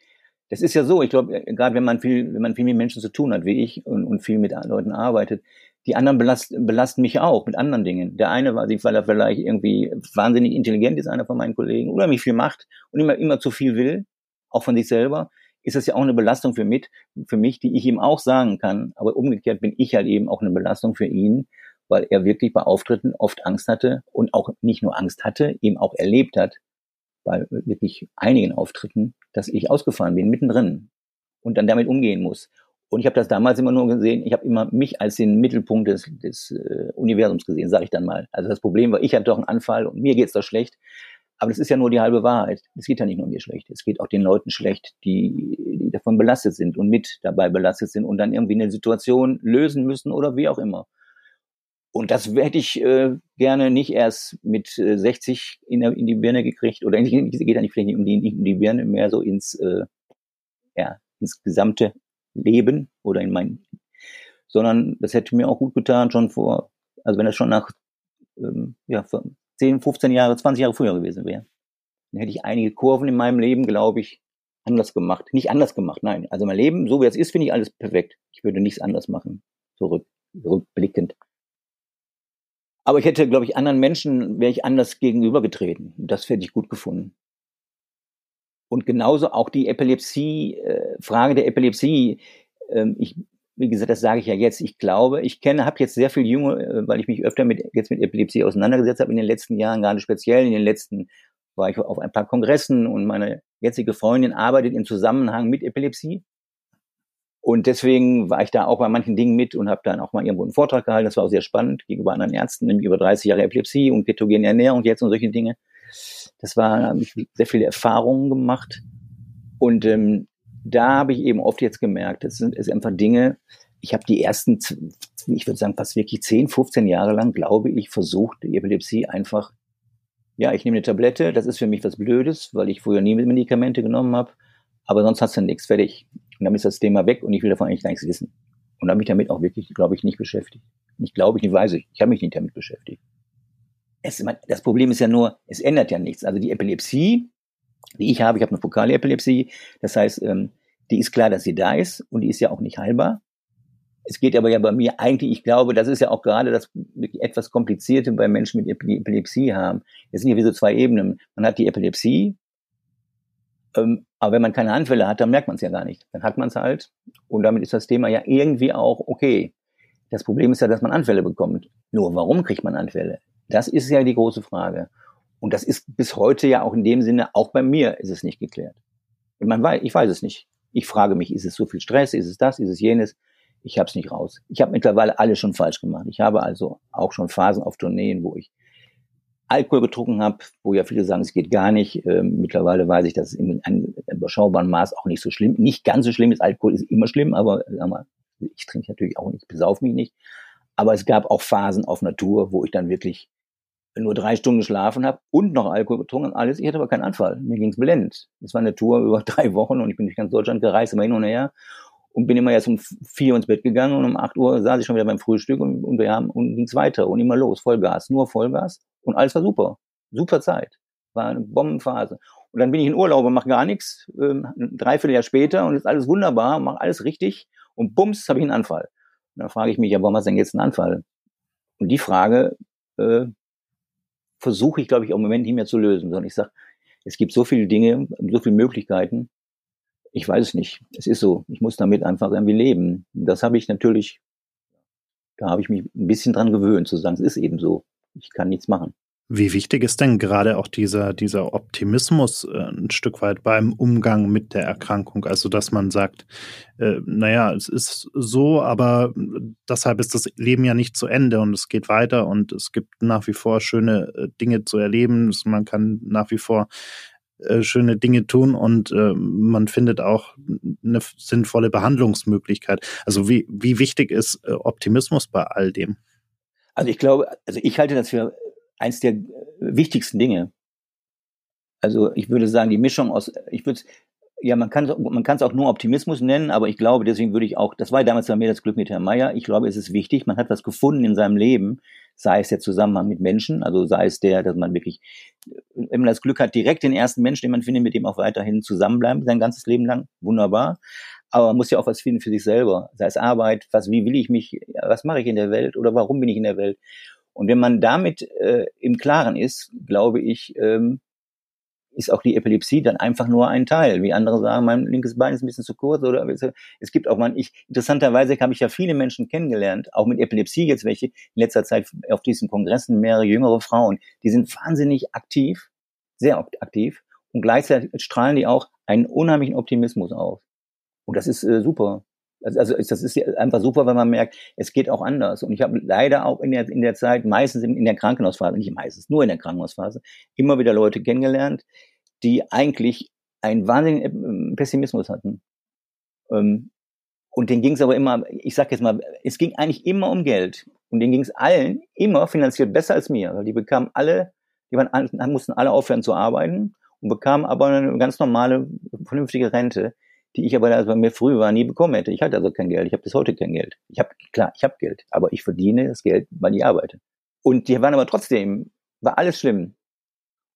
Das ist ja so, ich glaube, äh, gerade wenn man viel, wenn man viel mit Menschen zu tun hat, wie ich, und, und viel mit Leuten arbeitet, die anderen belasten, belasten mich auch mit anderen Dingen. Der eine war, weil er vielleicht irgendwie wahnsinnig intelligent ist, einer von meinen Kollegen, oder mich viel macht und immer, immer zu viel will, auch von sich selber, ist das ja auch eine Belastung für, mit, für mich, die ich ihm auch sagen kann. Aber umgekehrt bin ich halt eben auch eine Belastung für ihn, weil er wirklich bei Auftritten oft Angst hatte und auch nicht nur Angst hatte, eben auch erlebt hat, bei wirklich einigen Auftritten, dass ich ausgefallen bin, mittendrin und dann damit umgehen muss. Und ich habe das damals immer nur gesehen, ich habe immer mich als den Mittelpunkt des, des äh, Universums gesehen, sage ich dann mal. Also das Problem war, ich hatte doch einen Anfall und mir geht's doch schlecht. Aber das ist ja nur die halbe Wahrheit. Es geht ja nicht nur mir schlecht. Es geht auch den Leuten schlecht, die, die davon belastet sind und mit dabei belastet sind und dann irgendwie eine Situation lösen müssen oder wie auch immer. Und das hätte ich äh, gerne nicht erst mit äh, 60 in, der, in die Birne gekriegt. Oder eigentlich geht nicht vielleicht nicht um die, nicht um die Birne, mehr so ins, äh, ja, ins gesamte Leben oder in mein, sondern das hätte mir auch gut getan, schon vor, also wenn das schon nach ähm, ja, 10, 15 Jahre, 20 Jahre früher gewesen wäre. Dann hätte ich einige Kurven in meinem Leben, glaube ich, anders gemacht. Nicht anders gemacht, nein. Also mein Leben, so wie es ist, finde ich alles perfekt. Ich würde nichts anders machen. Zurück, rückblickend. Aber ich hätte, glaube ich, anderen Menschen wäre ich anders gegenübergetreten. Das hätte ich gut gefunden. Und genauso auch die Epilepsie, äh, Frage der Epilepsie. Ähm, ich, wie gesagt, das sage ich ja jetzt. Ich glaube, ich kenne, habe jetzt sehr viel Junge, äh, weil ich mich öfter mit jetzt mit Epilepsie auseinandergesetzt habe in den letzten Jahren, gerade speziell in den letzten war ich auf ein paar Kongressen und meine jetzige Freundin arbeitet im Zusammenhang mit Epilepsie. Und deswegen war ich da auch bei manchen Dingen mit und habe dann auch mal irgendwo einen Vortrag gehalten. Das war auch sehr spannend gegenüber anderen Ärzten, nämlich über 30 Jahre Epilepsie und ketogene Ernährung jetzt und solche Dinge. Das war, habe ich sehr viele Erfahrungen gemacht. Und ähm, da habe ich eben oft jetzt gemerkt, das sind, das sind einfach Dinge, ich habe die ersten, ich würde sagen, fast wirklich 10, 15 Jahre lang, glaube ich, versucht, die Epilepsie einfach, ja, ich nehme eine Tablette, das ist für mich was Blödes, weil ich früher nie Medikamente genommen habe, aber sonst hast du nichts, fertig. Und dann ist das Thema weg und ich will davon eigentlich gar nichts wissen. Und habe mich damit auch wirklich, glaube ich, nicht beschäftigt. Nicht glaube ich, nicht weiß ich. Ich habe mich nicht damit beschäftigt. Es, das Problem ist ja nur, es ändert ja nichts. Also die Epilepsie, die ich habe, ich habe eine fokale Epilepsie. Das heißt, ähm, die ist klar, dass sie da ist und die ist ja auch nicht heilbar. Es geht aber ja bei mir eigentlich, ich glaube, das ist ja auch gerade das etwas Komplizierte bei Menschen mit Epilepsie haben. Es sind ja wie so zwei Ebenen. Man hat die Epilepsie, ähm, aber wenn man keine Anfälle hat, dann merkt man es ja gar nicht. Dann hat man es halt und damit ist das Thema ja irgendwie auch okay. Das Problem ist ja, dass man Anfälle bekommt. Nur warum kriegt man Anfälle? Das ist ja die große Frage. Und das ist bis heute ja auch in dem Sinne, auch bei mir ist es nicht geklärt. Man weiß, ich weiß es nicht. Ich frage mich, ist es so viel Stress? Ist es das? Ist es jenes? Ich habe es nicht raus. Ich habe mittlerweile alles schon falsch gemacht. Ich habe also auch schon Phasen auf Tourneen, wo ich Alkohol getrunken habe, wo ja viele sagen, es geht gar nicht. Ähm, mittlerweile weiß ich, dass es in einem überschaubaren Maß auch nicht so schlimm, nicht ganz so schlimm ist. Alkohol ist immer schlimm, aber sag mal, ich trinke natürlich auch nicht, besauf mich nicht. Aber es gab auch Phasen auf Natur, wo ich dann wirklich nur drei Stunden geschlafen habe und noch Alkohol getrunken und alles. Ich hatte aber keinen Anfall. Mir ging's blendend. Es war eine Tour über drei Wochen und ich bin durch ganz Deutschland gereist, immer hin und her und bin immer erst um vier ins Bett gegangen und um acht Uhr saß ich schon wieder beim Frühstück und, und wir haben und ging's weiter und immer los, Vollgas, nur Vollgas und alles war super, super Zeit, war eine Bombenphase. Und dann bin ich in Urlaub und mache gar nichts, ähm, ein Dreivierteljahr später und ist alles wunderbar, mache alles richtig und bums, habe ich einen Anfall. Und dann frage ich mich, ja, warum hast du denn jetzt einen Anfall? Und die Frage äh, versuche ich, glaube ich, im Moment nicht mehr zu lösen, sondern ich sage, es gibt so viele Dinge, so viele Möglichkeiten, ich weiß es nicht. Es ist so. Ich muss damit einfach irgendwie leben. Das habe ich natürlich, da habe ich mich ein bisschen dran gewöhnt, zu sagen, es ist eben so. Ich kann nichts machen. Wie wichtig ist denn gerade auch dieser, dieser Optimismus äh, ein Stück weit beim Umgang mit der Erkrankung? Also, dass man sagt, äh, naja, es ist so, aber deshalb ist das Leben ja nicht zu Ende und es geht weiter und es gibt nach wie vor schöne äh, Dinge zu erleben. Man kann nach wie vor äh, schöne Dinge tun und äh, man findet auch eine sinnvolle Behandlungsmöglichkeit. Also wie, wie wichtig ist äh, Optimismus bei all dem? Also ich glaube, also ich halte das für eins der wichtigsten Dinge. Also ich würde sagen, die Mischung aus, ich würde ja, man kann man kann es auch nur Optimismus nennen, aber ich glaube, deswegen würde ich auch, das war damals bei mir das Glück mit Herrn Meier. Ich glaube, es ist wichtig, man hat was gefunden in seinem Leben, sei es der Zusammenhang mit Menschen, also sei es der, dass man wirklich, wenn man das Glück hat, direkt den ersten Menschen, den man findet, mit dem auch weiterhin zusammenbleiben, sein ganzes Leben lang, wunderbar. Aber man muss ja auch was finden für sich selber, sei es Arbeit, was, wie will ich mich, was mache ich in der Welt oder warum bin ich in der Welt? Und wenn man damit äh, im Klaren ist, glaube ich, ähm, ist auch die Epilepsie dann einfach nur ein Teil. Wie andere sagen, mein linkes Bein ist ein bisschen zu kurz oder es gibt auch mal, ich, interessanterweise habe ich ja viele Menschen kennengelernt, auch mit Epilepsie jetzt welche, in letzter Zeit auf diesen Kongressen mehrere jüngere Frauen, die sind wahnsinnig aktiv, sehr aktiv und gleichzeitig strahlen die auch einen unheimlichen Optimismus auf. Und das ist äh, super. Also, also das ist einfach super, wenn man merkt, es geht auch anders. Und ich habe leider auch in der, in der Zeit, meistens in, der Krankenhausphase, nicht meistens, nur in der Krankenhausphase, immer wieder Leute kennengelernt, die eigentlich einen wahnsinnigen äh, Pessimismus hatten. Ähm, und denen ging es aber immer, ich sag jetzt mal, es ging eigentlich immer um Geld. Und denen ging es allen immer finanziell besser als mir. Die bekamen alle, die waren, mussten alle aufhören zu arbeiten und bekamen aber eine ganz normale, vernünftige Rente die ich aber, als bei mir früh war, nie bekommen hätte. Ich hatte also kein Geld. Ich habe bis heute kein Geld. Ich habe, klar, ich habe Geld, aber ich verdiene das Geld, weil ich arbeite. Und die waren aber trotzdem, war alles schlimm.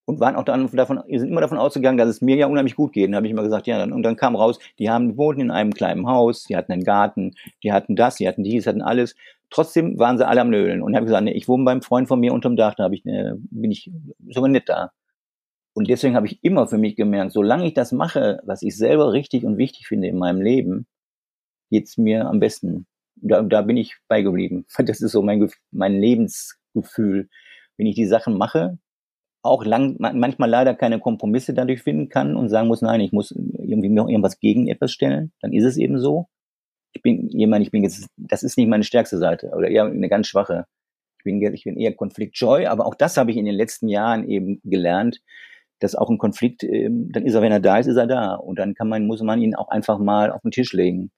Und waren auch dann davon, sind immer davon ausgegangen, dass es mir ja unheimlich gut geht. Und habe ich immer gesagt, ja, dann, und dann kam raus, die haben, die wohnten in einem kleinen Haus, die hatten einen Garten, die hatten das, die hatten dies, hatten alles. Trotzdem waren sie alle am Nölen. Und habe gesagt, nee, ich wohne beim Freund von mir unterm Dach, da habe ich, ne, bin ich sogar nicht da. Und deswegen habe ich immer für mich gemerkt, solange ich das mache, was ich selber richtig und wichtig finde in meinem Leben, geht's mir am besten. Da, da bin ich beigeblieben. Das ist so mein, mein Lebensgefühl. Wenn ich die Sachen mache, auch lang, manchmal leider keine Kompromisse dadurch finden kann und sagen muss, nein, ich muss irgendwie mir irgendwas gegen etwas stellen, dann ist es eben so. Ich bin jemand, ich bin jetzt, das ist nicht meine stärkste Seite oder eher eine ganz schwache. Ich bin, ich bin eher konfliktscheu, aber auch das habe ich in den letzten Jahren eben gelernt, dass auch ein Konflikt, ähm, dann ist er, wenn er da ist, ist er da. Und dann kann man, muss man ihn auch einfach mal auf den Tisch legen.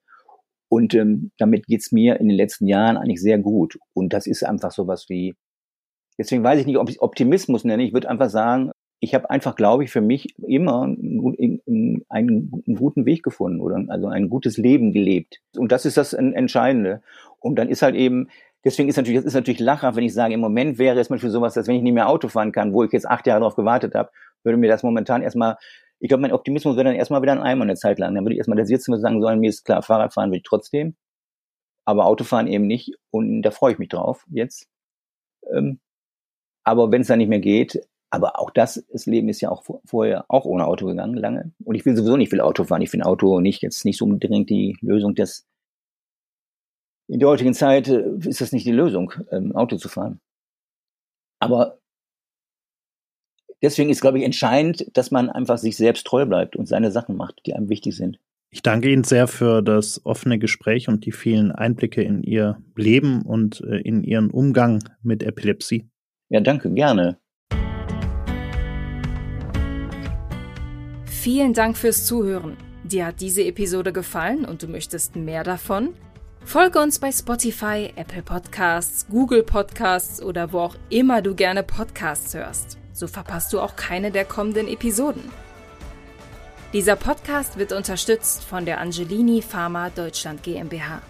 Und ähm, damit geht's mir in den letzten Jahren eigentlich sehr gut. Und das ist einfach sowas wie, deswegen weiß ich nicht, ob ich Optimismus nenne. Ich würde einfach sagen, ich habe einfach, glaube ich, für mich immer einen, einen, guten Weg gefunden oder also ein gutes Leben gelebt. Und das ist das Entscheidende. Und dann ist halt eben, deswegen ist natürlich, das ist natürlich lachhaft, wenn ich sage, im Moment wäre es zum Beispiel sowas, dass wenn ich nicht mehr Auto fahren kann, wo ich jetzt acht Jahre darauf gewartet habe, würde mir das momentan erstmal, ich glaube, mein Optimismus wäre dann erstmal wieder ein Eimer eine Zeit lang. Dann würde ich erstmal da sitzen und sagen sollen, mir ist klar, Fahrrad fahren will ich trotzdem, aber Autofahren eben nicht. Und da freue ich mich drauf jetzt. Ähm, aber wenn es dann nicht mehr geht, aber auch das, das Leben ist ja auch vorher auch ohne Auto gegangen, lange. Und ich will sowieso nicht viel Auto fahren. Ich finde Auto nicht jetzt nicht so unbedingt die Lösung des, in der heutigen Zeit äh, ist das nicht die Lösung, ähm, Auto zu fahren. Aber deswegen ist, glaube ich, entscheidend, dass man einfach sich selbst treu bleibt und seine Sachen macht, die einem wichtig sind. Ich danke Ihnen sehr für das offene Gespräch und die vielen Einblicke in Ihr Leben und äh, in Ihren Umgang mit Epilepsie. Ja, danke, gerne. Vielen Dank fürs Zuhören. Dir hat diese Episode gefallen und du möchtest mehr davon? Folge uns bei Spotify, Apple Podcasts, Google Podcasts oder wo auch immer du gerne Podcasts hörst. So verpasst du auch keine der kommenden Episoden. Dieser Podcast wird unterstützt von der Angelini Pharma Deutschland GmbH.